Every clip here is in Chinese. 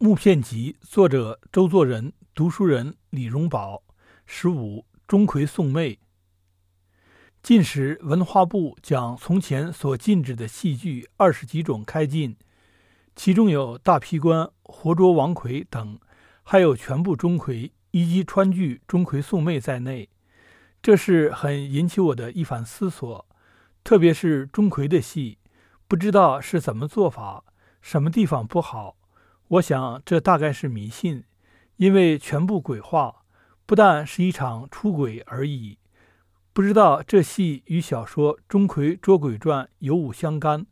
木片集》，作者周作人，读书人李荣宝。十五，钟馗送妹。近时文化部将从前所禁止的戏剧二十几种开禁，其中有大劈关、活捉王魁等，还有全部钟馗以及川剧钟馗送妹在内。这是很引起我的一番思索，特别是钟馗的戏，不知道是怎么做法，什么地方不好。我想这大概是迷信，因为全部鬼话，不但是一场出轨而已。不知道这戏与小说《钟馗捉鬼传》有无相干？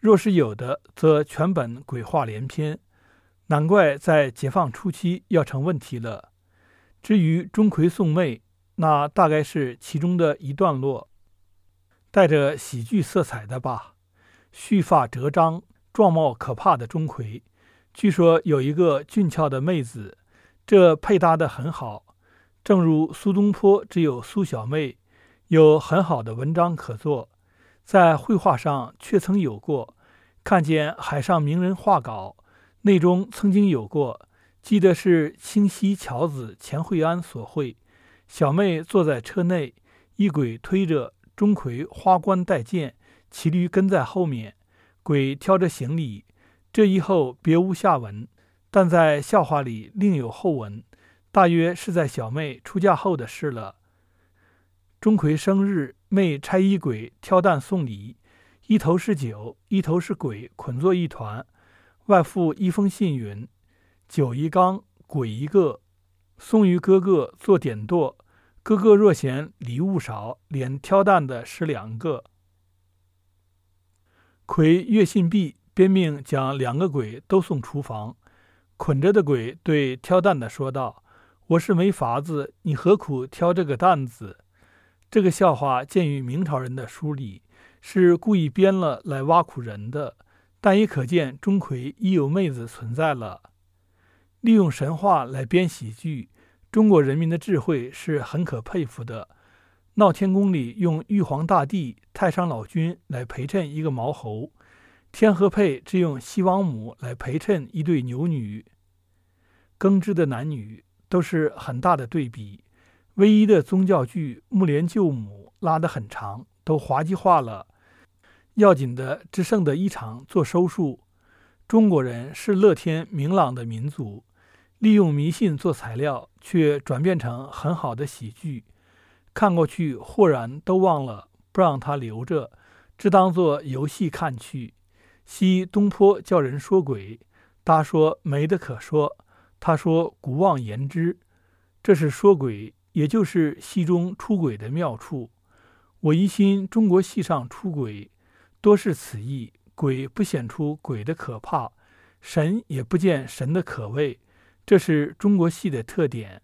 若是有的，则全本鬼话连篇，难怪在解放初期要成问题了。至于钟馗送妹，那大概是其中的一段落，带着喜剧色彩的吧。蓄发折张、状貌可怕的钟馗，据说有一个俊俏的妹子，这配搭的很好。正如苏东坡只有苏小妹。有很好的文章可做，在绘画上却曾有过。看见海上名人画稿，内中曾经有过，记得是清溪樵子钱惠安所绘。小妹坐在车内，一鬼推着，钟馗花冠带剑，骑驴跟在后面，鬼挑着行李。这一后别无下文，但在笑话里另有后文，大约是在小妹出嫁后的事了。钟馗生日，妹差一鬼挑担送礼，一头是酒，一头是鬼，捆作一团。外附一封信云：“酒一缸，鬼一个，送于哥哥做点舵。哥哥若嫌礼物少，连挑担的是两个。”魁月信毕，便命将两个鬼都送厨房。捆着的鬼对挑担的说道：“我是没法子，你何苦挑这个担子？”这个笑话见于明朝人的书里，是故意编了来挖苦人的，但也可见钟馗已有妹子存在了。利用神话来编喜剧，中国人民的智慧是很可佩服的。闹天宫里用玉皇大帝、太上老君来陪衬一个毛猴，天河配只用西王母来陪衬一对牛女，耕织的男女都是很大的对比。唯一的宗教剧《木莲救母》拉得很长，都滑稽化了。要紧的只剩的一场做收束。中国人是乐天明朗的民族，利用迷信做材料，却转变成很好的喜剧。看过去豁然都忘了，不让他留着，只当做游戏看去。西东坡叫人说鬼，他说没得可说，他说古妄言之，这是说鬼。也就是戏中出轨的妙处，我疑心中国戏上出轨多是此意。鬼不显出鬼的可怕，神也不见神的可畏，这是中国戏的特点。